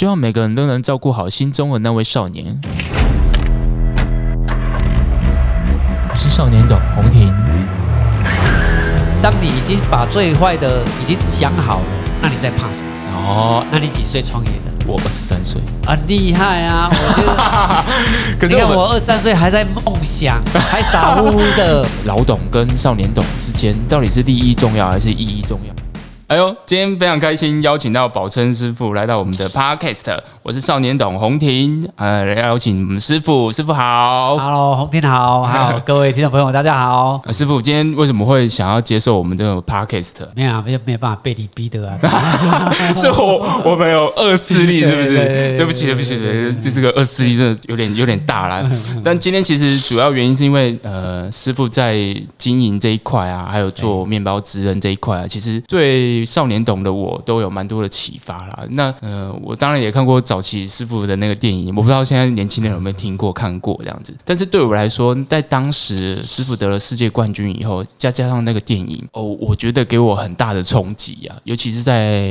希望每个人都能照顾好心中的那位少年。我是少年董红婷。当你已经把最坏的已经想好了，那你在怕什么？哦，那你几岁创业的？我二十三岁，很厉害啊！我觉得，可是你看我二十三岁还在梦想，还傻乎乎的。老董跟少年董之间，到底是利益重要还是意义重要？哎呦，今天非常开心，邀请到宝琛师傅来到我们的 Podcast。我是少年董洪庭，呃，来邀请我们师傅，师傅好，Hello，洪庭好，好，各位听众朋友大家好。师傅今天为什么会想要接受我们这个 Podcast？没有，没有，没有办法被你逼的啊。是我，我们有恶势力，是不是？对不起，对不起，这是个恶势力，真的有点有点大了。但今天其实主要原因是因为，呃，师傅在经营这一块啊，还有做面包职人这一块啊，其实对。少年懂的我都有蛮多的启发啦。那呃，我当然也看过早期师傅的那个电影，我不知道现在年轻人有没有听过看过这样子。但是对我来说，在当时师傅得了世界冠军以后，再加上那个电影哦，我觉得给我很大的冲击啊。尤其是在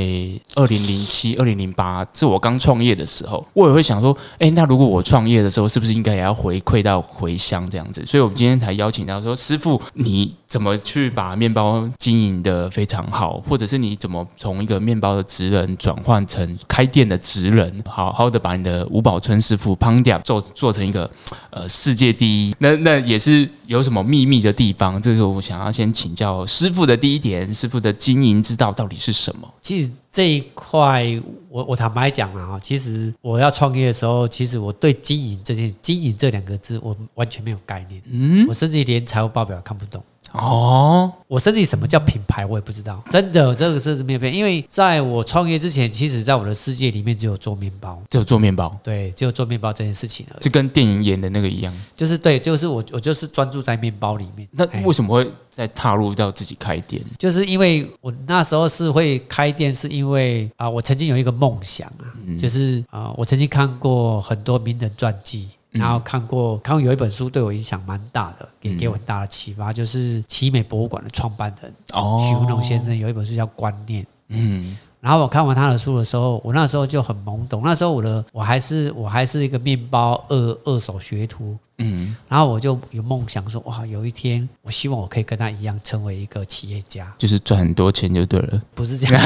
二零零七、二零零八，是我刚创业的时候，我也会想说，哎，那如果我创业的时候，是不是应该也要回馈到回乡这样子？所以我们今天才邀请到说，师傅你怎么去把面包经营的非常好，或者是你怎么从一个面包的职人转换成开店的职人，好好的把你的吴宝春师傅烹调做做成一个呃世界第一，那那也是有什么秘密的地方？这个我想要先请教师傅的第一点，师傅的经营之道到底是什么？其实这一块，我我坦白讲啊，其实我要创业的时候，其实我对经营这件经营这两个字，我完全没有概念，嗯，我甚至连财务报表看不懂。哦，我甚至什么叫品牌我也不知道，真的这个是没有变，因为在我创业之前，其实在我的世界里面只有做面包，只有做面包，对，只有做面包这件事情而已。就跟电影演的那个一样，就是对，就是我我就是专注在面包里面。那为什么会再踏入到自己开店？就是因为我那时候是会开店，是因为啊，我曾经有一个梦想啊，就是啊，我曾经看过很多名人传记。然后看过，看过有一本书对我影响蛮大的，也给我很大的启发，就是奇美博物馆的创办人许文龙先生有一本书叫《观念》。嗯。然后我看完他的书的时候，我那时候就很懵懂。那时候我的我还是我还是一个面包二二手学徒，嗯，然后我就有梦想说，哇，有一天我希望我可以跟他一样成为一个企业家，就是赚很多钱就对了。不是这样，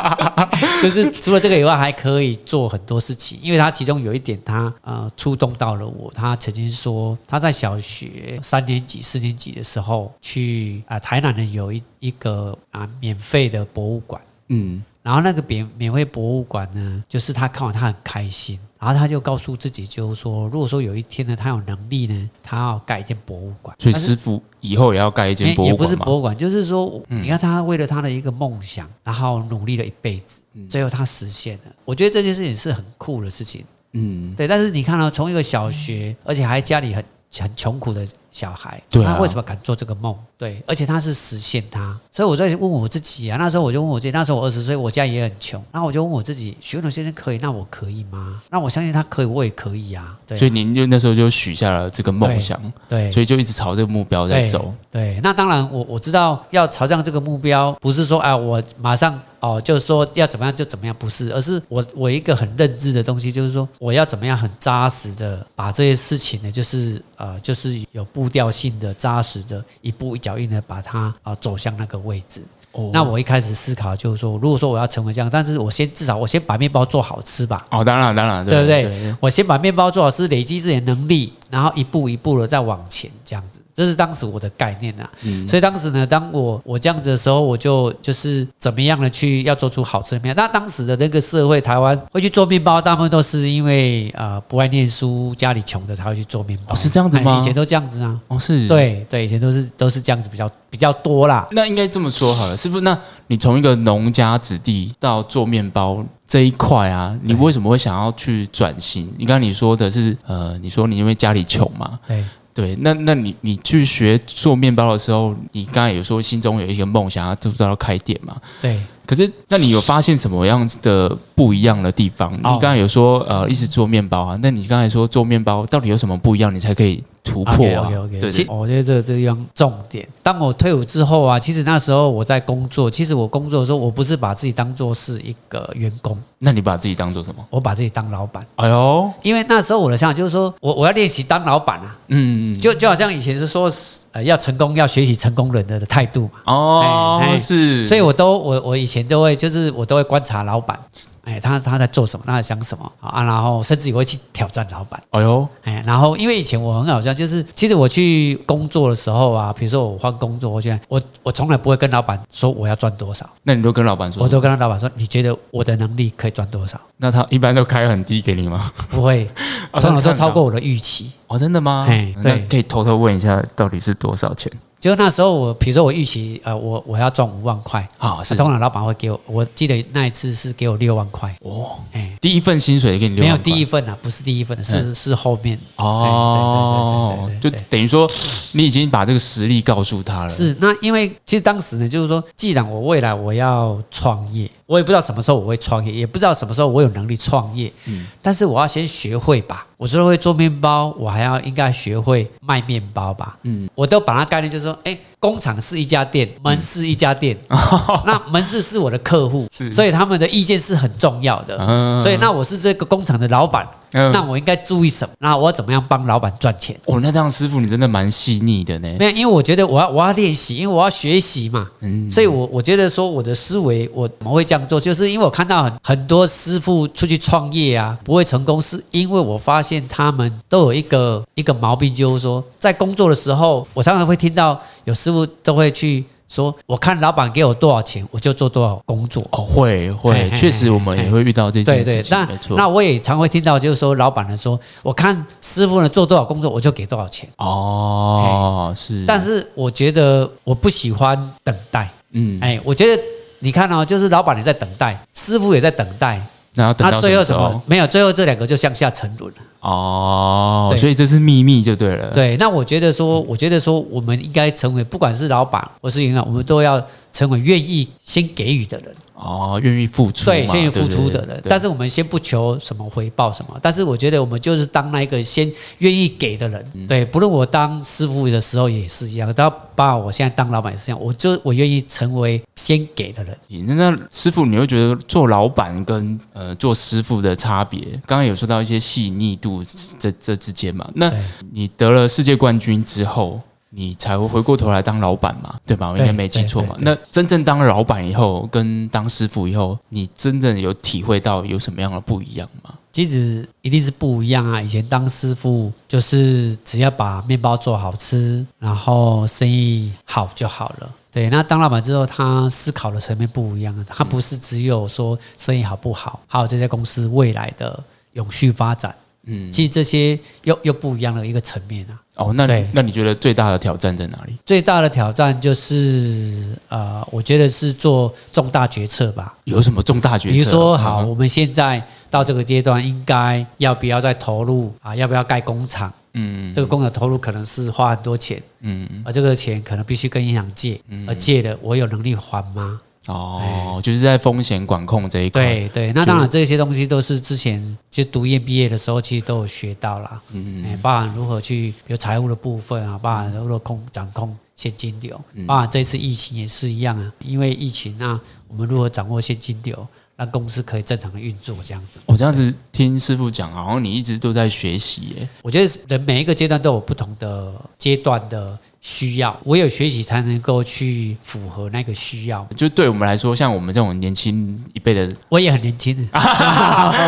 就是除了这个以外，还可以做很多事情。因为他其中有一点，他呃触动到了我。他曾经说他在小学三年级、四年级的时候去啊台南的有一一个啊免费的博物馆，嗯。然后那个免免费博物馆呢，就是他看完他很开心，然后他就告诉自己，就是说，如果说有一天呢，他有能力呢，他要盖一间博物馆。所以师傅以后也要盖一间博物馆也不是博物馆，就是说，你看他为了他的一个梦想，然后努力了一辈子，最后他实现了。我觉得这件事情是很酷的事情。嗯，对。但是你看到从一个小学，而且还家里很。很穷苦的小孩，他为什么敢做这个梦？对，而且他是实现他。所以我在问我自己啊，那时候我就问我自己，那时候我二十岁，我家也很穷，然后我就问我自己，徐文先生可以，那我可以吗？那我相信他可以，我也可以啊。对，所以您就那时候就许下了这个梦想，对，所以就一直朝这个目标在走。对，那当然，我我知道要朝向这个目标，不是说啊，我马上。哦，就是说要怎么样就怎么样，不是，而是我我一个很认知的东西，就是说我要怎么样很扎实的把这些事情呢，就是呃，就是有步调性的扎实的一步一脚印的把它啊走向那个位置。哦，那我一开始思考就是说，如果说我要成为这样，但是我先至少我先把面包做好吃吧。哦，当然当然，对不对？我先把面包做好吃，累积自己的能力，然后一步一步的再往前这样子。这是当时我的概念呐，所以当时呢，当我我这样子的时候，我就就是怎么样的去要做出好吃的面。那当时的那个社会，台湾会去做面包，大部分都是因为呃不爱念书，家里穷的才会去做面包。是这样子吗？以前都这样子啊。哦，是。对对，以前都是都是这样子，比较比较多啦。那应该这么说好了，师傅，那你从一个农家子弟到做面包这一块啊，你为什么会想要去转型？你刚刚你说的是呃，你说你因为家里穷嘛？对。对，那那你你去学做面包的时候，你刚才有说心中有一个梦想要就是要开店嘛？对。可是，那你有发现什么样子的不一样的地方？你刚才有说，呃，一直做面包啊，那你刚才说做面包到底有什么不一样，你才可以？突破啊！OK OK，对其我觉得这这样重点。当我退伍之后啊，其实那时候我在工作，其实我工作的时候，我不是把自己当做是一个员工，那你把自己当做什么？我把自己当老板。哎呦，因为那时候我的想法就是说我我要练习当老板啊，嗯，就就好像以前是说呃要成功要学习成功人的的态度嘛。哦，是，所以我都我我以前都会就是我都会观察老板。哎，他他在做什么？他在想什么啊？然后甚至也会去挑战老板。哎呦，哎，然后因为以前我很好笑，就是其实我去工作的时候啊，比如说我换工作，我现在我我从来不会跟老板说我要赚多少。那你都跟老板说？我都跟他老板说，你觉得我的能力可以赚多少？那他一般都开很低给你吗？不会，通常都超过我的预期。哦，真的吗？哎，对，可以偷偷问一下，到底是多少钱？就那时候，我比如说我预期，呃，我我要赚五万块啊，是。通常老板会给我，我记得那一次是给我六万块。哦，哎，第一份薪水给你六万，没有第一份啊，不是第一份的，是是后面。哦，就等于说你已经把这个实力告诉他了。是那因为其实当时呢，就是说，既然我未来我要创业，我也不知道什么时候我会创业，也不知道什么时候我有能力创业，嗯，但是我要先学会吧。我除了会做面包，我还要应该学会卖面包吧。嗯，我都把它概念就是说，哎，工厂是一家店，门市一家店，那门市是我的客户，所以他们的意见是很重要的。所以那我是这个工厂的老板。那我应该注意什么？那我怎么样帮老板赚钱？哦，那这样师傅你真的蛮细腻的呢。没有，因为我觉得我要我要练习，因为我要学习嘛。嗯，所以我我觉得说我的思维我怎么会这样做，就是因为我看到很很多师傅出去创业啊不会成功，是因为我发现他们都有一个一个毛病，就是说在工作的时候，我常常会听到有师傅都会去。说我看老板给我多少钱，我就做多少工作。哦，会会，确实我们也会遇到这件事情。没错，那我也常会听到，就是说老板呢说，我看师傅呢做多少工作，我就给多少钱。哦，是。但是我觉得我不喜欢等待。嗯，哎，我觉得你看哦，就是老板也在等待，师傅也在等待，然后等到最后什么？没有，最后这两个就向下沉沦了。哦，所以这是秘密就对了。对，那我觉得说，我觉得说，我们应该成为，不管是老板或是银行，我们都要成为愿意先给予的人。哦，愿意付出，对，愿意付出的人。但是我们先不求什么回报什么，但是我觉得我们就是当那一个先愿意给的人。对，不论我当师傅的时候也是一样，当把我现在当老板也是一样，我就我愿意成为先给的人。那师傅，你会觉得做老板跟呃做师傅的差别？刚刚有说到一些细腻度这这之间嘛？那你得了世界冠军之后。你才会回过头来当老板嘛，对吧？我应该没记错嘛。那真正当老板以后，跟当师傅以后，你真正有体会到有什么样的不一样吗？其实一定是不一样啊！以前当师傅就是只要把面包做好吃，然后生意好就好了。对，那当老板之后，他思考的层面不一样啊。他不是只有说生意好不好，还有这家公司未来的永续发展。嗯，其实这些又又不一样的一个层面啊。哦，那那你觉得最大的挑战在哪里？最大的挑战就是呃，我觉得是做重大决策吧。有什么重大决策？比如说，好，我们现在到这个阶段，应该要不要再投入啊？要不要盖工厂？嗯，这个工厂投入可能是花很多钱。嗯，而这个钱可能必须跟银行借，而借的我有能力还吗？哦，就是在风险管控这一块。对对，那当然这些东西都是之前就读研毕业的时候，其实都有学到啦。嗯嗯，包含如何去，比如财务的部分啊，包含如何控掌控现金流，包含这次疫情也是一样啊。因为疫情，那我们如何掌握现金流，让公司可以正常的运作，这样子。我这样子听师傅讲，好像你一直都在学习耶。我觉得人每一个阶段都有不同的阶段的。需要，唯有学习才能够去符合那个需要。就对我们来说，像我们这种年轻一辈的，我也很年轻。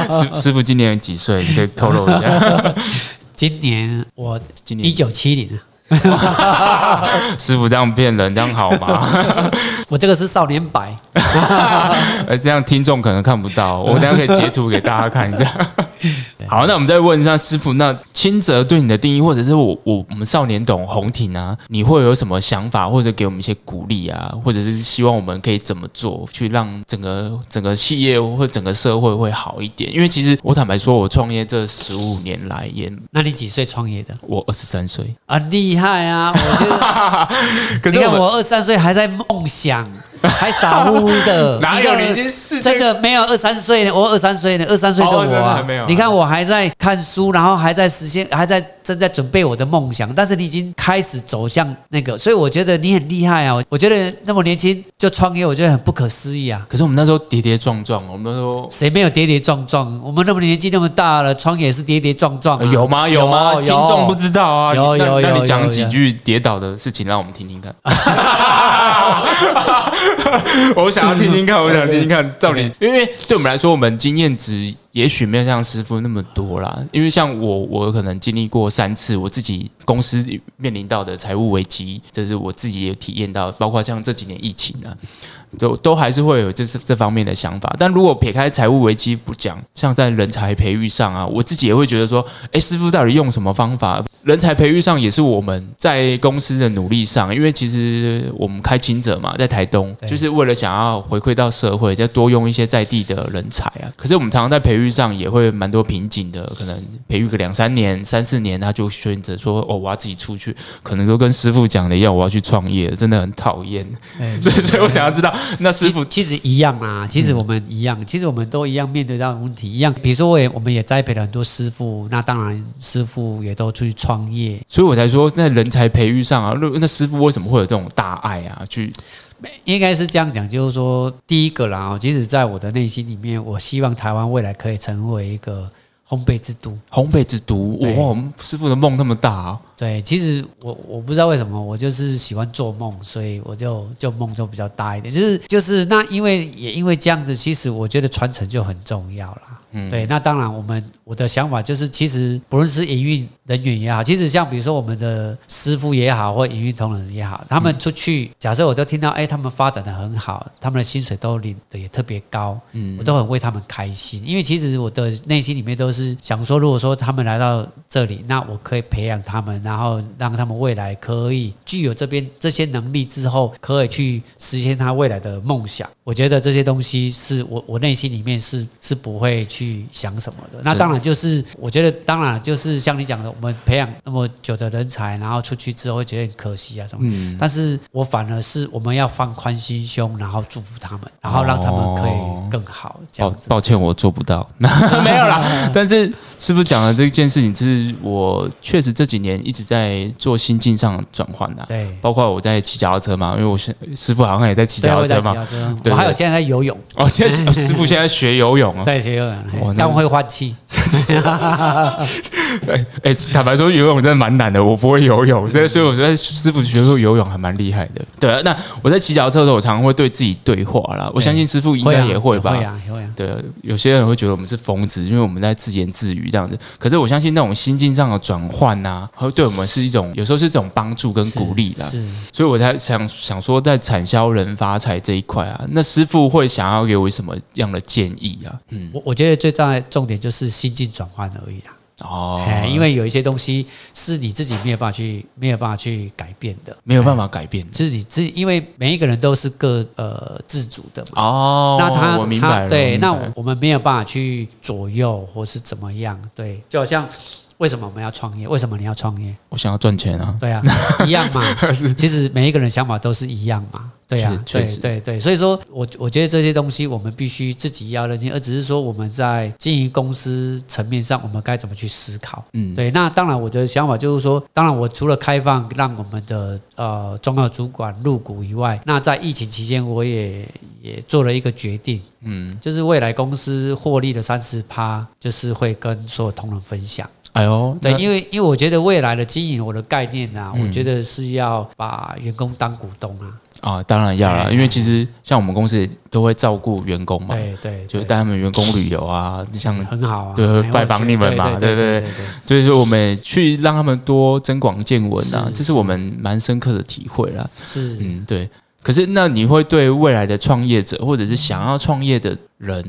师师傅今年几岁？你可以透露一下。今年我今年一九七零。师傅这样骗人，这样好吗？我这个是少年白，呃，这样听众可能看不到，我等下可以截图给大家看一下。好，那我们再问一下师傅，那清泽对你的定义，或者是我我我们少年懂红艇啊，你会有什么想法，或者给我们一些鼓励啊，或者是希望我们可以怎么做，去让整个整个企业或整个社会会好一点？因为其实我坦白说，我创业这十五年来也……那你几岁创业的？我二十三岁啊，厉害啊！我觉得，可是我二十三岁还在梦想。还傻乎乎的，哪有你已你看经是真的没有二三十岁呢，我二三岁呢，二三岁的哦我啊你看我还在看书，然后还在实现，还在正在准备我的梦想，但是你已经开始走向那个，所以我觉得你很厉害啊！我觉得那么年轻就创业，我觉得很不可思议啊！可是我们那时候跌跌撞撞，我们那时候谁没有跌跌撞撞？我们那么年纪那么大了，创业也是跌跌撞撞、有吗？有吗？听众不知道啊。那有有有那你讲有几句跌倒的事情，让我们听听看。我想要听听看，我想听听看，到底 因为对我们来说，我们经验值也许没有像师傅那么多啦。因为像我，我可能经历过三次我自己公司面临到的财务危机，这是我自己也体验到，包括像这几年疫情啊。都都还是会有这这这方面的想法，但如果撇开财务危机不讲，像在人才培育上啊，我自己也会觉得说，哎，师傅到底用什么方法？人才培育上也是我们在公司的努力上，因为其实我们开清者嘛，在台东，就是为了想要回馈到社会，再多用一些在地的人才啊。可是我们常常在培育上也会蛮多瓶颈的，可能培育个两三年、三四年，他就选择说，哦，我要自己出去，可能都跟师傅讲的一样，我要去创业，真的很讨厌。哎 所以，所以我想要知道，那师傅其实一样啊，其实我们一样，其实我们都一样面对到的问题一样。比如说，我也我们也栽培了很多师傅，那当然师傅也都出去创业。所以我才说，在人才培育上啊，那那师傅为什么会有这种大爱啊？去应该是这样讲，就是说，第一个啦，哦，即使在我的内心里面，我希望台湾未来可以成为一个烘焙之都。烘焙之都，哇，我们师傅的梦那么大啊！对，其实我我不知道为什么，我就是喜欢做梦，所以我就就梦就比较大一点。就是就是那因为也因为这样子，其实我觉得传承就很重要啦。嗯对，那当然我们我的想法就是，其实不论是营运人员也好，其实像比如说我们的师傅也好，或营运同仁也好，他们出去，假设我都听到，哎，他们发展的很好，他们的薪水都领的也特别高，嗯我都很为他们开心，因为其实我的内心里面都是想说，如果说他们来到这里，那我可以培养他们，然后让他们未来可以具有这边这些能力之后，可以去实现他未来的梦想。我觉得这些东西是我我内心里面是是不会去想什么的。那当然就是我觉得当然就是像你讲的，我们培养那么久的人才，然后出去之后会觉得很可惜啊什么。嗯，但是我反而是我们要放宽心胸，然后祝福他们，然后让他们可以更好，这抱样子。抱歉，我做不到，没有啦。但是师傅讲的这件事情，是我确实这几年一直在做心境上的转换的。对，包括我在骑脚踏车嘛，因为我现师傅好像也在骑，脚踏车嘛。对还有现在在游泳，哦，现在哦师傅现在学游泳啊。对，学游泳哇，那但会换气。哎哎，坦白说，游泳真的蛮难的，我不会游泳，所以所以我觉得师傅学会游泳还蛮厉害的。对啊，那我在骑脚踏车的时候，我常常会对自己对话啦。我相信师傅应该啊也会吧。会啊，会啊。对，有些人会觉得我们是疯子，因为我们在自言自语这样子。可是我相信那种心境上的转换呐，会对我们是一种有时候是一种帮助跟鼓励啦。是，所以我才想想说，在产销人发财这一块啊，那师傅会想要给我什么样的建议啊？嗯，我我觉得最大的重点就是心境转换而已啦。哦，哎，因为有一些东西是你自己没有办法去没有办法去改变的，没有办法改变是你自因为每一个人都是各呃自主的嘛。哦。那他我明白了，他对，那我们没有办法去左右或是怎么样，对，就好像为什么我们要创业？为什么你要创业？我想要赚钱啊。对啊，一样嘛。其实每一个人想法都是一样嘛。对啊，对对对，所以说我我觉得这些东西我们必须自己要认清，而只是说我们在经营公司层面上，我们该怎么去思考。嗯，对，那当然我的想法就是说，当然我除了开放让我们的呃重要主管入股以外，那在疫情期间我也也做了一个决定，嗯，就是未来公司获利的三十趴，就是会跟所有同仁分享。哎呦，对，因为因为我觉得未来的经营，我的概念啊，嗯我觉得是要把员工当股东啊。啊，当然要了，哎因为其实像我们公司也都会照顾员工嘛，对对，对就带他们员工旅游啊，像很好啊，对哎拜访你们嘛对对对。所以说我们去让他们多增广见闻啊，这是我们蛮深刻的体会啦。是，嗯，对。可是那你会对未来的创业者，或者是想要创业的人，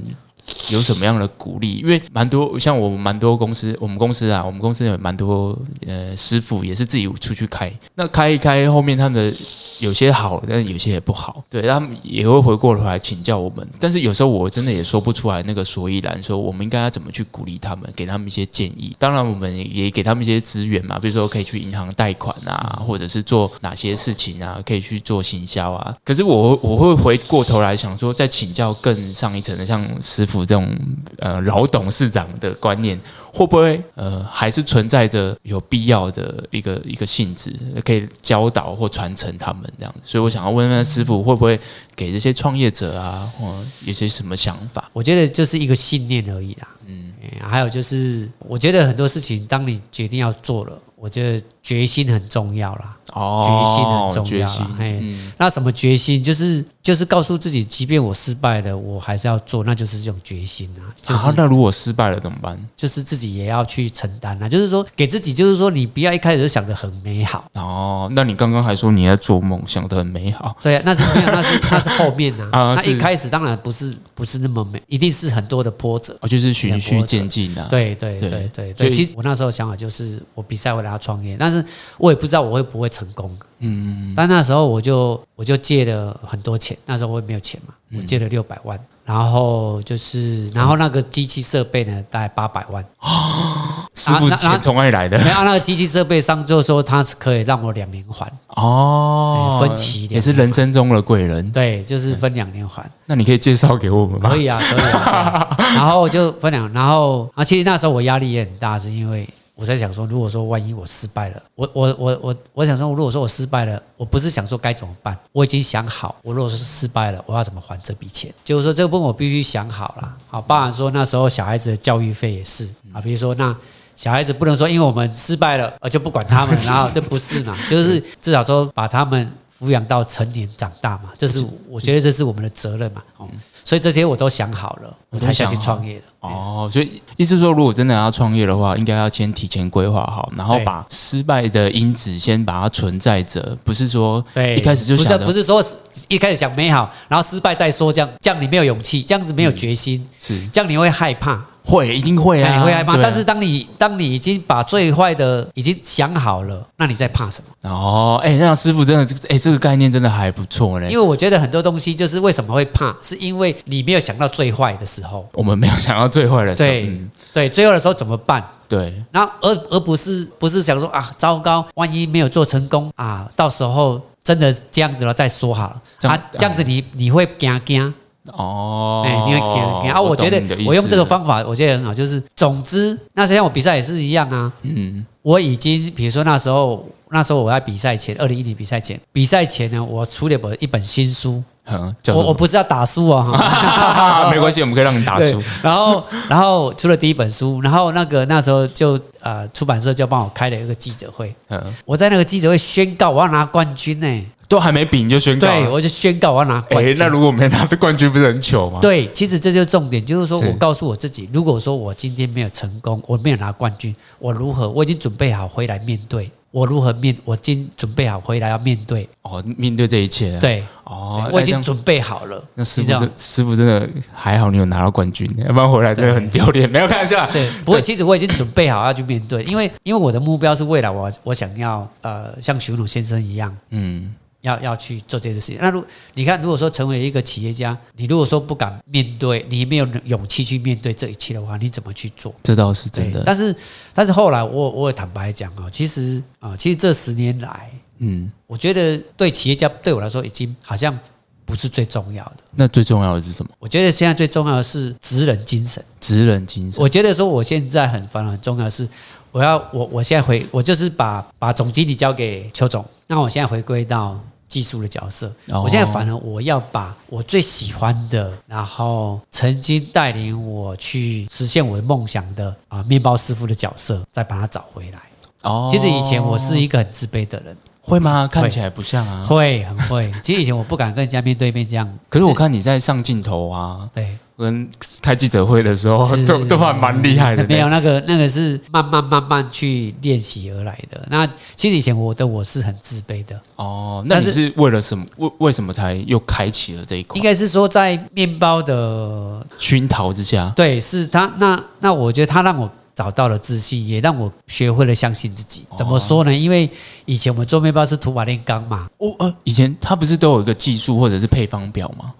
有什么样的鼓励？因为蛮多像我们蛮多公司，我们公司啊，我们公司有蛮多呃师傅也是自己出去开，那开一开后面他们的有些好，但是有些也不好，对他们也会回过头来请教我们。但是有时候我真的也说不出来那个所以然，说我们应该要怎么去鼓励他们，给他们一些建议。当然，我们也给他们一些资源嘛，比如说可以去银行贷款啊，或者是做哪些事情啊，可以去做行销啊。可是我我会回过头来想说，再请教更上一层的，像师傅这种呃老董事长的观念。会不会呃还是存在着有必要的一个一个性质，可以教导或传承他们这样子？所以我想要问问师傅，会不会给这些创业者啊，或有些什么想法？我觉得就是一个信念而已啦。嗯，还有就是，我觉得很多事情，当你决定要做了，我觉得决心很重要啦。哦，决心很重要啦。哎，那什么决心？就是。就是告诉自己，即便我失败了，我还是要做，那就是这种决心啊。就是那如果失败了怎么办？就是自己也要去承担啊。就是说，给自己，就是说，你不要一开始就想的很美好。哦，那你刚刚还说你在做梦，想的很美好。对啊，那是没有，那是 那是后面啊。啊，那一开始当然不是不是那么美，一定是很多的波折。哦，就是循序渐进啊。对对对对对。其实我那时候想法就是，我比赛回来要创业，但是我也不知道我会不会成功。嗯，但那时候我就我就借了很多钱，那时候我也没有钱嘛，我借了六百万，然后就是然后那个机器设备呢，大概八百万。师傅钱从哪里来的？没有那个机器设备商就说他是可以让我两年还哦，分期也是人生中的贵人。对，就是分两年还。那你可以介绍给我们吗？可以啊，可以。然后就分两，然后啊，其实那时候我压力也很大，是因为。我在想说，如果说万一我失败了，我我我我我想说，如果说我失败了，我不是想说该怎么办，我已经想好，我如果说是失败了，我要怎么还这笔钱？就是说这个部分我必须想好了。好，包含说那时候小孩子的教育费也是啊，比如说那小孩子不能说因为我们失败了，而就不管他们，然后这不是嘛？就是至少说把他们。抚养到成年长大嘛，这是我觉得这是我们的责任嘛。哦，所以这些我都想好了，我才想去创业的。哦，所以意思说，如果真的要创业的话，应该要先提前规划好，然后把失败的因子先把它存在着，不是说一开始就想不是说一开始想美好，然后失败再说，这样这样你没有勇气，这样子没有决心，是这样你会害怕。会，一定会啊！你会害怕，但是当你当你已经把最坏的已经想好了，那你在怕什么？哦，哎，那师傅真的，哎，这个概念真的还不错嘞。因为我觉得很多东西就是为什么会怕，是因为你没有想到最坏的时候。我们没有想到最坏的时候。对对，最后的时候怎么办？对，然后而而不是不是想说啊，糟糕，万一没有做成功啊，到时候真的这样子了再说好了。啊，这样子你你会惊惊。哦，哎，你会给给啊？我觉得我用这个方法，我觉得很好。就是总之，那像我比赛也是一样啊。嗯，我已经比如说那时候，那时候我在比赛前，二零一零比赛前，比赛前呢，我出了本一本新书。嗯，我我不是要打书啊，没关系，我们可以让你打书。然后，然后出了第一本书，然后那个那时候就呃，出版社就帮我开了一个记者会。嗯，我在那个记者会宣告我要拿冠军呢。都还没比你就宣告，对我就宣告我要拿冠军。那如果没拿的冠军，不是很糗吗？对，其实这就是重点，就是说我告诉我自己，如果说我今天没有成功，我没有拿冠军，我如何？我已经准备好回来面对，我如何面？我今准备好回来要面对。哦，面对这一切。对，哦，我已经准备好了。那师傅真师傅真的还好，你有拿到冠军，要不然回来真的很丢脸。没有看一下，对，不过其实我已经准备好要去面对，因为因为我的目标是未来我我想要呃像徐鲁先生一样，嗯。要要去做这件事情。那如你看，如果说成为一个企业家，你如果说不敢面对，你没有勇气去面对这一切的话，你怎么去做？这倒是真的。但是，但是后来我我也坦白讲啊，其实啊，其实这十年来，嗯，我觉得对企业家对我来说已经好像不是最重要的。那最重要的是什么？我觉得现在最重要的是职人精神。职人精神。我觉得说我现在很烦很重要的是，我要我我现在回我就是把把总经理交给邱总，那我现在回归到。技术的角色，我现在反而我要把我最喜欢的，然后曾经带领我去实现我的梦想的啊面包师傅的角色，再把它找回来。哦，其实以前我是一个很自卑的人。会吗？看起来不像啊。会很会。其实以前我不敢跟人家面对面这样，可是我看你在上镜头啊，对，跟开记者会的时候，都都还蛮厉害的呢。没有那个那个是慢慢慢慢去练习而来的。那其实以前我的我是很自卑的，哦，那你是是为了什么？为为什么才又开启了这一块应？该是说在面包的熏陶之下，对，是他那那我觉得他让我找到了自信，也让我学会了相信自己。怎么说呢？因为以前我们做面包是土法炼钢嘛，哦呃，以前他不是都有一个技术或者是配方表吗？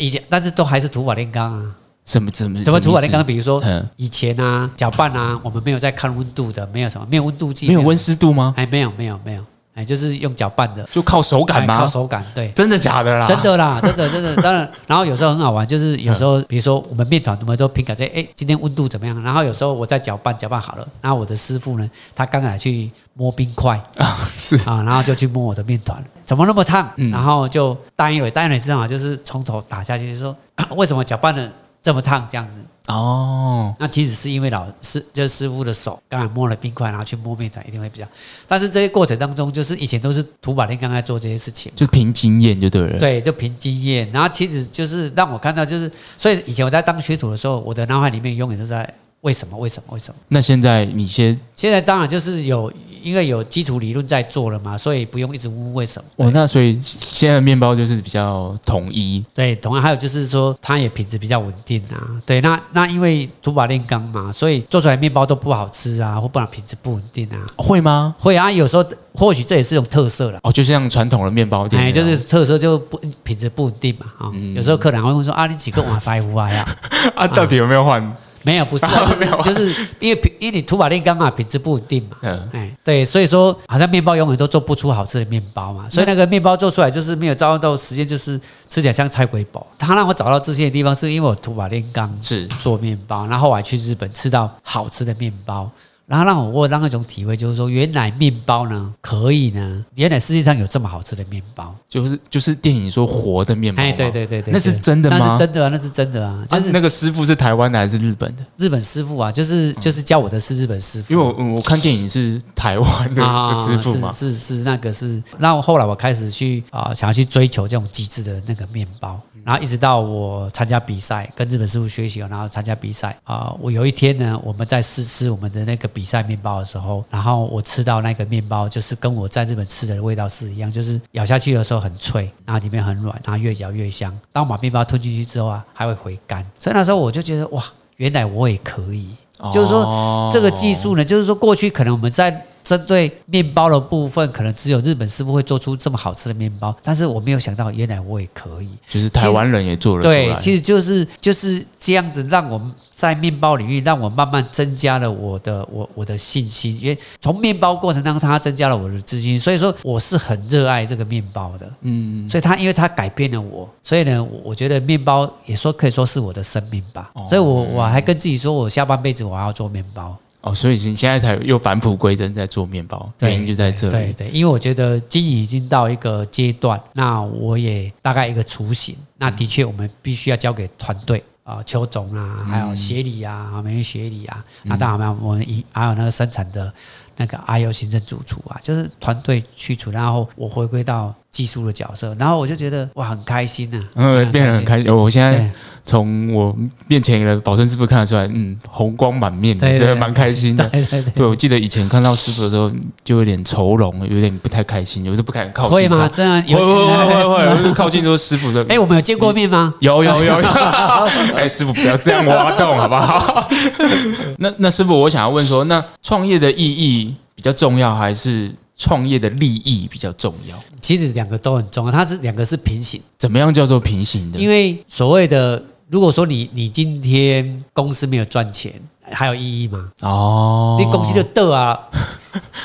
以前但是都还是土法炼钢啊。什么怎么怎么土法炼钢？比如说嗯以前啊，搅拌啊，我们没有在看温度的，没有什么，没有温度计，没有温湿度吗？哎，没有没有没有，哎，就是用搅拌的，就靠手感吗靠？手感，对。真的假的啦？真的啦，真的真的，当然，然后有时候很好玩，就是有时候，比如说我们面团，我们都凭感觉，哎，今天温度怎么样？然后有时候我在搅拌，搅拌好了，然后我的师傅呢，他刚才去摸冰块啊，是啊，然后就去摸我的面团，怎么那么烫？嗯然后就单一尾，单一尾知道吗？就是从头打下去，就说 为什么搅拌的这么烫这样子？哦，那其实是因为老师就是师傅的手刚才摸了冰块，然后去摸面团，一定会比较。但是这些过程当中，就是以前都是土法炼钢在做这些事情。就凭经验就对了。，对，就凭经验，然后其实就是让我看到，就是所以以前我在当学徒的时候，我的脑海里面永远都在为什么，为什么，为什么。那现在你先，现在当然就是有因为有基础理论在做了嘛，所以不用一直问为什么。哦，那所以现在的面包就是比较统一，对，同样还有就是说，它也品质比较稳定啊。对，那那因为土法炼钢嘛，所以做出来面包都不好吃啊，或不然品质不稳定啊。会吗？会啊，有时候或许这也是种特色了。哦，就像传统的面包店哎，就是特色就不品质不稳定嘛啊、有时候客人会问说啊，你几个瓦塞胡啊呀？啊，到底有没有换？没有，不是、啊，就是就是因为品，因为你土法炼钢嘛，品质不稳定嘛。嗯，哎，对，所以说好像面包永远都做不出好吃的面包嘛，所以那个面包做出来就是没有招到时间，就是吃起来像菜鬼堡。他让我找到自信的地方，是因为我土法炼钢是做面包，然后我还去日本吃到好吃的面包，然后让我我让那种体会，就是说原来面包呢可以呢，原来世界上有这么好吃的面包。就是就是电影说活的面包，哎，对对对对，那是真的吗？那是真的啊，那是真的啊，就啊是那个师傅是台湾的还是日本的？日本师傅啊，就是就是教我的是日本师傅，因为我我看电影是台湾的啊，师傅嘛，是是是那个是，那后后来我开始去啊、想要去追求这种极致的那个面包，然后一直到我参加比赛，跟日本师傅学习，然后参加比赛啊、我有一天呢，我们在试吃我们的那个比赛面包的时候，然后我吃到那个面包，就是跟我在日本吃的味道是一样，就是咬下去的时候很脆，然后里面很软，然后越嚼越香。当我把面包吞进去之后啊，还会回甘，所以那时候我就觉得哇，原来我也可以。就是说这个技术呢，就是说过去可能我们在针对面包的部分，可能只有日本师傅会做出这么好吃的面包，但是我没有想到，原来我也可以。就是台湾人也做了对，，其实就是就是这样子，让我们在面包领域，让我慢慢增加了我的我我的信心，因为从面包过程当中，它增加了我的自信，所以说我是很热爱这个面包的。嗯，所以它因为它改变了我，所以呢，我我觉得面包也说可以说是我的生命吧。所以我我还跟自己说，我下半辈子我要做面包。哦，所以你现在才又返璞归真在做面包，原因就在这里。对对，因为我觉得经营已经到一个阶段，那我也大概一个雏形。那的确，我们必须要交给团队啊，邱总啊，还有协理啊，啊，美运协理啊，那当然我们一还有那个生产的那个 I O 行政主厨啊，就是团队去处，然后我回归到技术的角色，然后我就觉得哇，很开心呐、啊，嗯，变得很开心。我现在对从我面前的保证师傅看得出来，嗯，红光满面的，对对真的蛮开心的。对对我记得以前看到师傅的时候，就有点愁容，有点不太开心，有时候不敢靠近。会吗？？真的会有会会会会，我就靠近说师傅的。哎，我们有见过面吗？有有有有，哎，师傅不要这样挖洞好不好？那那师傅，我想要问说，那创业的意义比较重要，还是创业的利益比较重要？其实两个都很重要，它是两个是平行。怎么样叫做平行的？因为所谓的，如果说你你今天公司没有赚钱，还有意义吗？哦，你公司就得啊，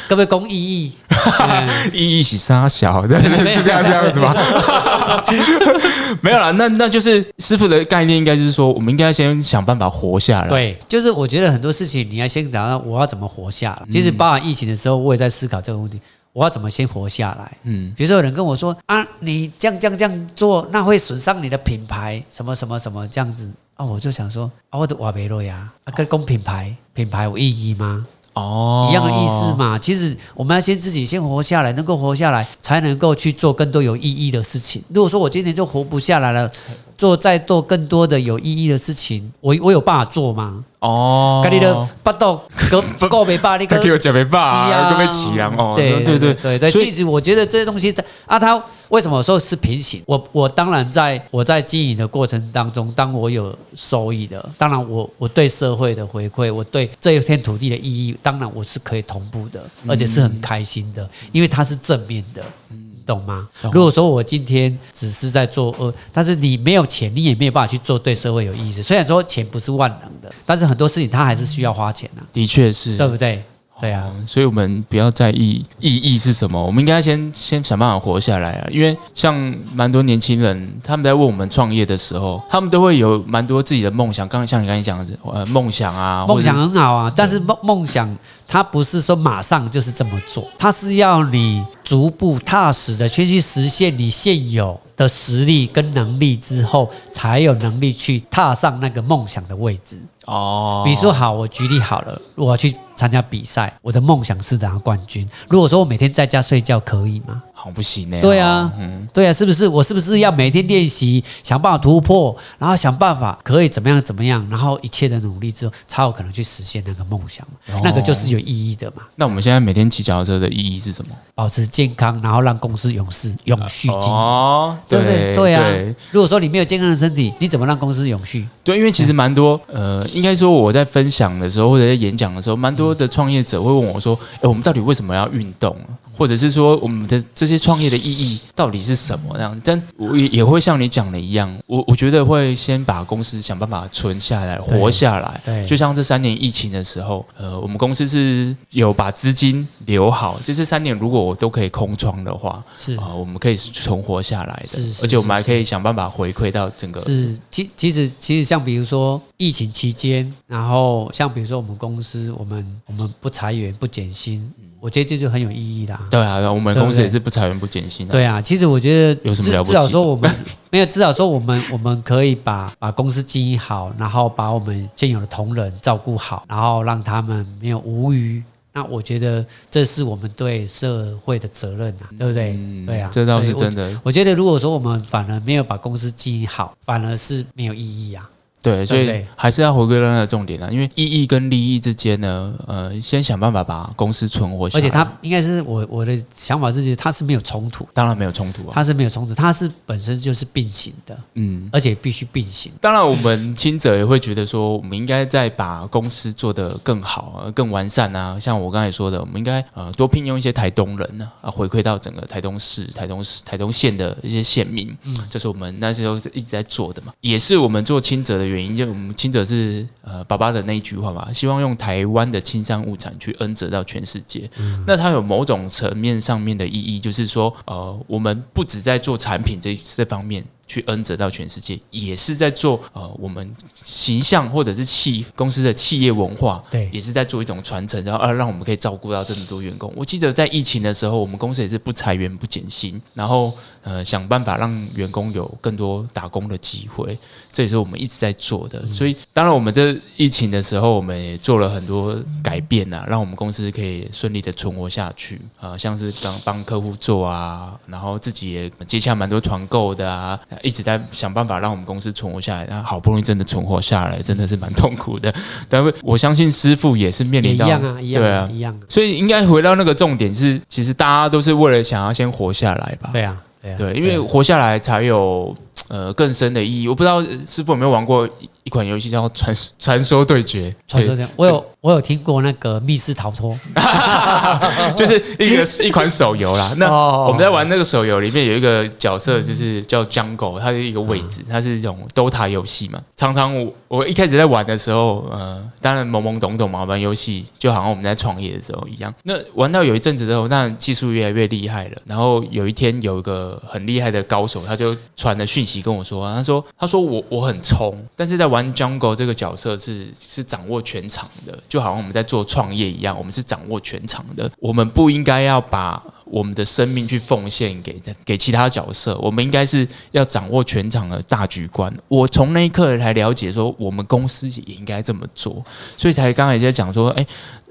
各位公意义，嗯意义是杀小，真 的是这样这样子吗？没有啦，那那就是师傅的概念，应该就是说，我们应该先想办法活下来。，对，就是我觉得很多事情你要先想到我要怎么活下来。其实包含疫情的时候，我也在思考这个问题，我要怎么先活下来。嗯，比如说有人跟我说啊，你这样这样这样做，那会损伤你的品牌，什么什么什么这样子啊，我就想说啊，我的瓦贝洛呀，啊，跟公品牌品牌有意义吗？哦，一样的意思嘛。其实我们要先自己先活下来，能够活下来，才能够去做更多有意义的事情。如果说我今天就活不下来了，做再做更多的有意义的事情，我我有办法做吗？哦，跟你的巴豆够够 没把你他给我讲没起量哦，对对对对。对，所以我觉得这些东西啊，它为什么说是平行？我我当然在我在经营的过程当中，当我有收益的，当然我我对社会的回馈，我对这一片土地的意义，当然我是可以同步的，而且是很开心的，因为它是正面的。懂吗？如果说我今天只是在做恶，但是你没有钱，你也没有办法去做对社会有意义。虽然说钱不是万能的，但是很多事情它还是需要花钱啊，的确是对不对？对啊，所以我们不要在意意义是什么，我们应该先先想办法活下来啊。因为像蛮多年轻人，他们在问我们创业的时候，他们都会有蛮多自己的梦想。刚刚像你刚才讲的，呃，梦想啊，梦想很好啊，但是梦梦想它不是说马上就是这么做，它是要你逐步踏实的先去实现你现有的实力跟能力之后，才有能力去踏上那个梦想的位置。哦，比如说好，我举例好了，我要去参加比赛，我的梦想是拿冠军。如果说我每天在家睡觉，可以吗？好不行呢。对啊，对啊，是不是？我是不是要每天练习，想办法突破，然后想办法可以怎么样怎么样，然后一切的努力之后，才有可能去实现那个梦想。那个就是有意义的嘛。那我们现在每天骑脚踏车的意义是什么？保持健康，然后让公司永世永续经营。哦，对？对对啊。如果说你没有健康的身体，你怎么让公司永续？对，因为其实蛮多，呃，应该说我在分享的时候或者在演讲的时候，蛮多的创业者会问我说：“哎，我们到底为什么要运动？”或者是说我们的这些创业的意义到底是什么？这样，但我也也会像你讲的一样，我我觉得会先把公司想办法存下来，活下来。对，就像这三年疫情的时候，呃，我们公司是有把资金留好，就这三年如果我都可以空窗的话，是啊，我们可以存活下来的，是，而且我们还可以想办法回馈到整个。是，其其实其实像比如说疫情期间，然后像比如说我们公司，我们我们不裁员不减薪。我觉得这就很有意义啦。对啊，我们公司也是不裁员不减薪。对啊，其实我觉得有什么了不起？至少说我们 没有，至少说我们我们可以把把公司经营好，然后把我们现有的同仁照顾好，然后让他们没有无余。那我觉得这是我们对社会的责任啊，对不对？对啊，这倒是真的。我觉得如果说我们反而没有把公司经营好，反而是没有意义啊。对，所以还是要回归到那个重点啊，因为意义跟利益之间呢，呃，先想办法把公司存活下来。而且它应该是我我的想法是，它是没有冲突，当然没有冲突啊，它是没有冲突，它是本身就是并行的，嗯，而且必须并行。当然，我们亲者也会觉得说，我们应该再把公司做得更好、更完善啊。像我刚才说的，我们应该呃多聘用一些台东人呢，啊，回馈到整个台东市、台东市、台东县的一些县民，嗯，这是我们那时候是一直在做的嘛，也是我们做亲者的。原因就我们亲者是呃爸爸的那一句话嘛，希望用台湾的青山物产去恩泽到全世界。那它有某种层面上面的意义，就是说呃，我们不止在做产品这这方面。去恩泽到全世界，也是在做呃我们形象或者是企公司的企业文化，对，也是在做一种传承，然后啊让我们可以照顾到这么多员工。我记得在疫情的时候，我们公司也是不裁员不减薪，然后呃想办法让员工有更多打工的机会，这也是我们一直在做的。所以当然我们这疫情的时候，我们也做了很多改变啊，让我们公司可以顺利的存活下去啊，像是帮帮客户做啊，然后自己也接洽蛮多团购的啊。一直在想办法让我们公司存活下来，然后好不容易真的存活下来，真的是蛮痛苦的。但是我相信师傅也是面临到，一样啊，一样，对啊，一样。所以应该回到那个重点是，其实大家都是为了想要先活下来吧？对啊，对啊，对，因为活下来才有呃更深的意义。我不知道师傅有没有玩过一款游戏叫《传 传说对决》？传说对决，我有。我有听过那个密室逃脱，就是一个一款手游啦。那我们在玩那个手游里面有一个角色，就是叫 Jungle，它是一个位置，它是一种 DOTA 游戏嘛。常常我我一开始在玩的时候，呃，当然懵懵懂懂嘛，玩游戏就好像我们在创业的时候一样。那玩到有一阵子之后，那技术越来越厉害了。然后有一天有一个很厉害的高手，他就传了讯息跟我说，他说他说我我很冲，但是在玩 Jungle 这个角色是是掌握全场的。就好像我们在做创业一样，我们是掌握全场的，我们不应该要把。我们的生命去奉献给给其他角色，我们应该是要掌握全场的大局观。我从那一刻才了解说，我们公司也应该这么做，所以才刚才在讲说，哎，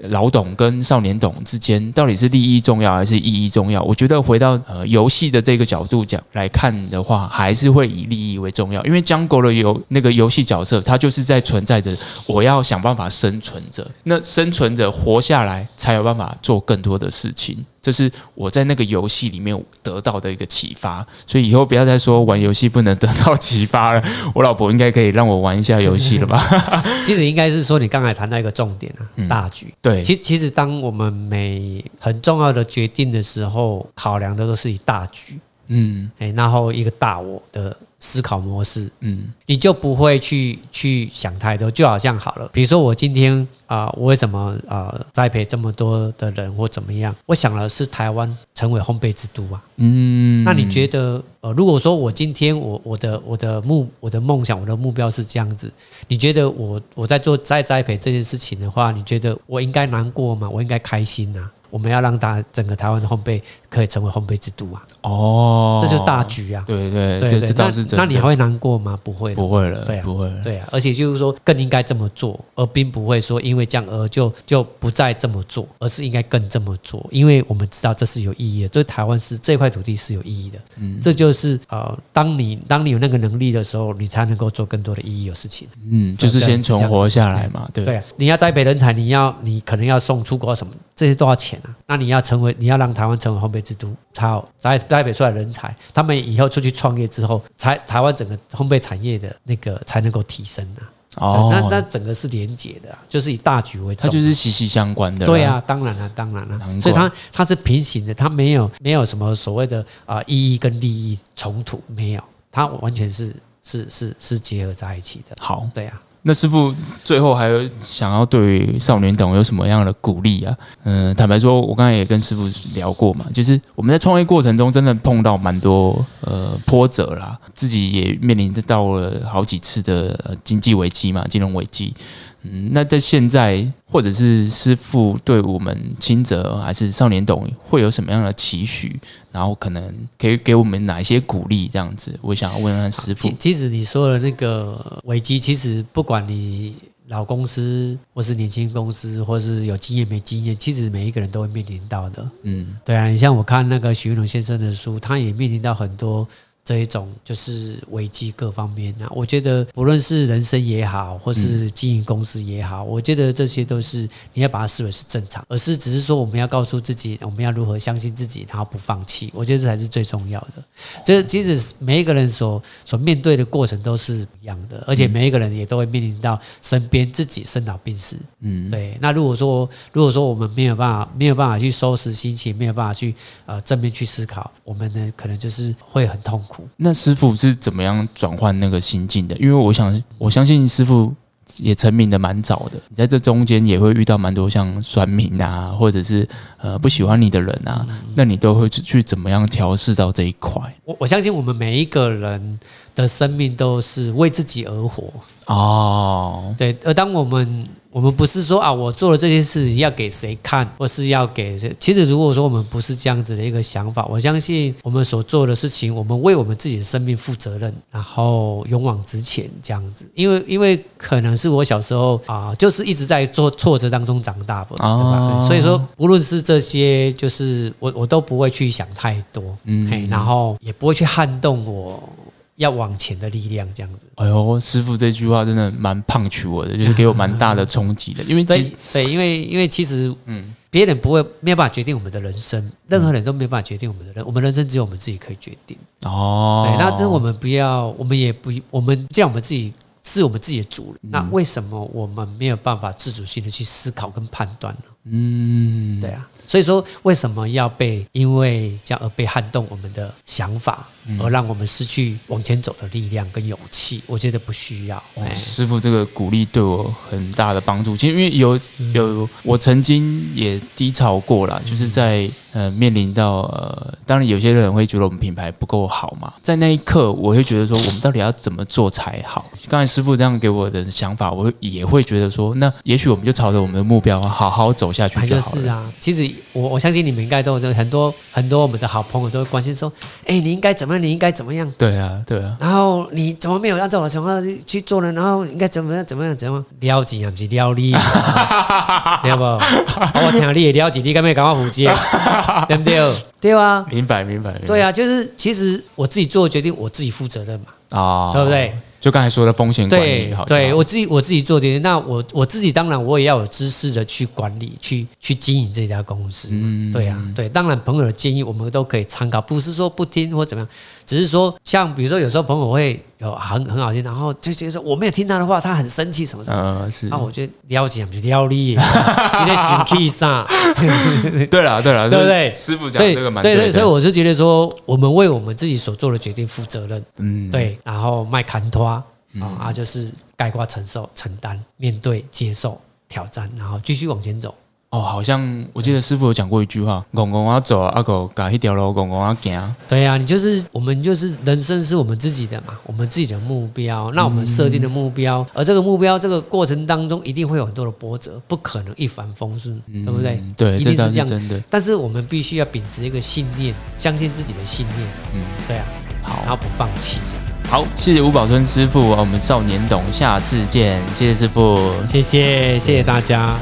老董跟少年董之间到底是利益重要还是意义重要？我觉得回到呃游戏的这个角度讲来看的话，还是会以利益为重要，因为江国的游那个游戏角色，他就是在存在着，我要想办法生存着，那生存着活下来，才有办法做更多的事情。这是我在那个游戏里面得到的一个启发，所以以后不要再说玩游戏不能得到启发了。我老婆应该可以让我玩一下游戏了吧？其实应该是说，你刚才谈到一个重点啊，大局。对，其其实当我们每很重要的决定的时候，考量的都是以大局。嗯，哎，然后一个大我的。思考模式，嗯，你就不会去去想太多，就好像好了。比如说我今天啊，我为什么啊栽培这么多的人或怎么样？我想了是台湾成为烘焙之都啊，嗯。那你觉得呃，如果说我今天我我的我的目我的梦想我的目标是这样子，你觉得我我在做再栽培这件事情的话，你觉得我应该难过吗？我应该开心呐？我们要让大整个台湾的烘焙可以成为烘焙之都啊！哦，这就是大局啊！对对对，这倒是真。那你还会难过吗？不会，不会了。对啊，不会。对啊，而且就是说，更应该这么做，而并不会说因为这样而就就不再这么做，而是应该更这么做，因为我们知道这是有意义的，对台湾是这块土地是有意义的。嗯，这就是呃，当你当你有那个能力的时候，你才能够做更多的意义的事情。嗯，就是先存活下来嘛。对对，你要栽培人才，你要你可能要送出国什么，这些都要钱？那你要成为，你要让台湾成为烘焙之都，才栽栽培出来人才，他们以后出去创业之后，才台湾整个烘焙产业的那个才能够提升啊。哦，那那整个是连结的，就是以大局为，它就是息息相关的。对啊，当然了，当然了，所以它它是平行的，它没有没有什么所谓的啊意义跟利益冲突，没有，它完全是是是是结合在一起的。好，对啊。那师傅最后还有想要对少年党有什么样的鼓励啊？嗯，坦白说，我刚才也跟师傅聊过嘛，就是我们在创业过程中真的碰到蛮多呃波折啦，自己也面临着到了好几次的经济危机嘛，金融危机。嗯，那在现在，或者是师傅对我们清泽还是少年董会有什么样的期许？然后可能可以给我们哪一些鼓励？这样子，我想要问问师傅。其实你说的那个危机，其实不管你老公司，或是年轻公司，或是有经验没经验，其实每一个人都会面临到的。嗯，对啊，你像我看那个许云龙先生的书，他也面临到很多。这一种就是危机各方面啊，我觉得不论是人生也好，或是经营公司也好，我觉得这些都是你要把它视为是正常，而是只是说我们要告诉自己，我们要如何相信自己，然后不放弃。我觉得这才是最重要的。这其实每一个人所所面对的过程都是一样的，而且每一个人也都会面临到身边自己生老病死。嗯，对。那如果说如果说我们没有办法没有办法去收拾心情，没有办法去呃正面去思考，我们呢可能就是会很痛苦。那师傅是怎么样转换那个心境的？因为我想，我相信师傅也成名的蛮早的。你在这中间也会遇到蛮多像酸民啊，或者是呃不喜欢你的人啊，那你都会去怎么样调试到这一块？我我相信我们每一个人的生命都是为自己而活哦。对，而当我们我们不是说啊，我做了这件事要给谁看，或是要给谁？其实如果说我们不是这样子的一个想法，我相信我们所做的事情，我们为我们自己的生命负责任，然后勇往直前这样子。因为因为可能是我小时候啊，就是一直在做挫折当中长大吧，对吧？所以说，无论是这些，就是我我都不会去想太多，嗯，然后也不会去撼动我。要往前的力量，这样子。哎呦，师傅这句话真的蛮胖取我的，就是给我蛮大的冲击的。因为 对对，因为因为其实，嗯，别人不会没有办法决定我们的人生，任何人都没有办法决定我们的人，我们人生只有我们自己可以决定。哦，对，那这我们不要，我们也不，我们既然我们自己是我们自己的主人，那为什么我们没有办法自主性的去思考跟判断呢？嗯，对啊。所以说，为什么要被因为这样而被撼动我们的想法，而让我们失去往前走的力量跟勇气？我觉得不需要。师傅这个鼓励对我很大的帮助。其实因为有有我曾经也低潮过了，就是在呃面临到呃，当然有些人会觉得我们品牌不够好嘛，在那一刻我会觉得说，我们到底要怎么做才好？刚才师傅这样给我的想法，我也会觉得说，那也许我们就朝着我们的目标好好走。下去就就好了。是啊，其实我我相信你们应该都有很多很多我们的好朋友都会关心说，哎，你应该怎么样？你应该怎么样？对啊，对啊，然后你怎么没有按照我的想法去去做呢？然后应该怎么样？怎么样？怎么样？了解啊，不是了你，对不？我听你也了解，你干嘛赶快负责？对不对？对啊，明白明白。对啊，就是其实我自己做的决定，我自己负责任嘛，啊，对不对？就刚才说的风险管对理好，对我自己我自己做这些，那我我自己当然我也要有知识的去管理，去去经营这家公司。嗯对啊，对，当然朋友的建议我们都可以参考，不是说不听或怎么样，只是说像比如说有时候朋友会有很很好听，然后就觉得说我没有听他的话，他很生气什么什么。呃是啊，我觉得了解不是了你在生气啥？对了对了，对不对师傅讲对这个蛮对对，的所以我是觉得说，我们为我们自己所做的决定负责任。嗯对，然后卖砍拖啊、啊，就是概括承受、承担、面对、接受挑战，然后继续往前走。哦，好像我记得师傅有讲过一句话：“公公要走，阿狗搞一条路，公公要行。对呀、你就是我们就是人生是我们自己的嘛，我们自己的目标，那我们设定的目标，而这个目标这个过程当中一定会有很多的波折，不可能一帆风顺，对不对？嗯对，一定是这样。是真的。但是我们必须要秉持一个信念，相信自己的信念，嗯，对啊，好然后不放弃。好，谢谢吴宝春师傅，我们少年懂，下次见，谢谢师傅。谢谢，谢谢大家。